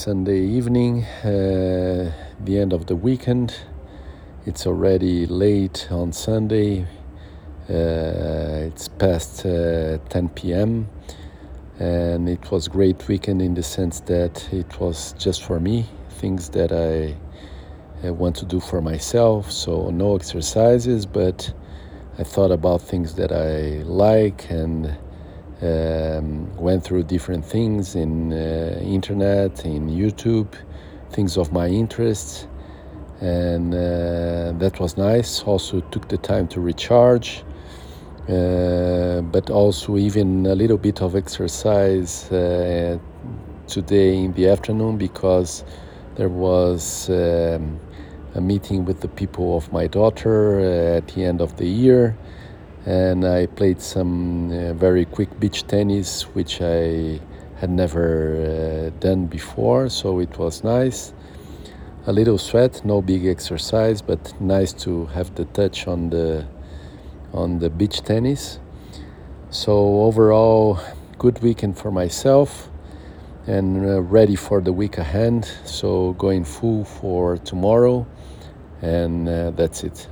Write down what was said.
Sunday evening, uh, the end of the weekend. It's already late on Sunday. Uh, it's past uh, 10 p.m. and it was great weekend in the sense that it was just for me, things that I uh, want to do for myself. So no exercises, but I thought about things that I like and um, went through different things in uh, internet, in YouTube, things of my interests, and uh, that was nice. Also took the time to recharge, uh, but also even a little bit of exercise uh, today in the afternoon because there was um, a meeting with the people of my daughter uh, at the end of the year and I played some uh, very quick beach tennis, which I had never uh, done before, so it was nice. A little sweat, no big exercise, but nice to have the touch on the on the beach tennis. So overall, good weekend for myself, and uh, ready for the week ahead. So going full for tomorrow, and uh, that's it.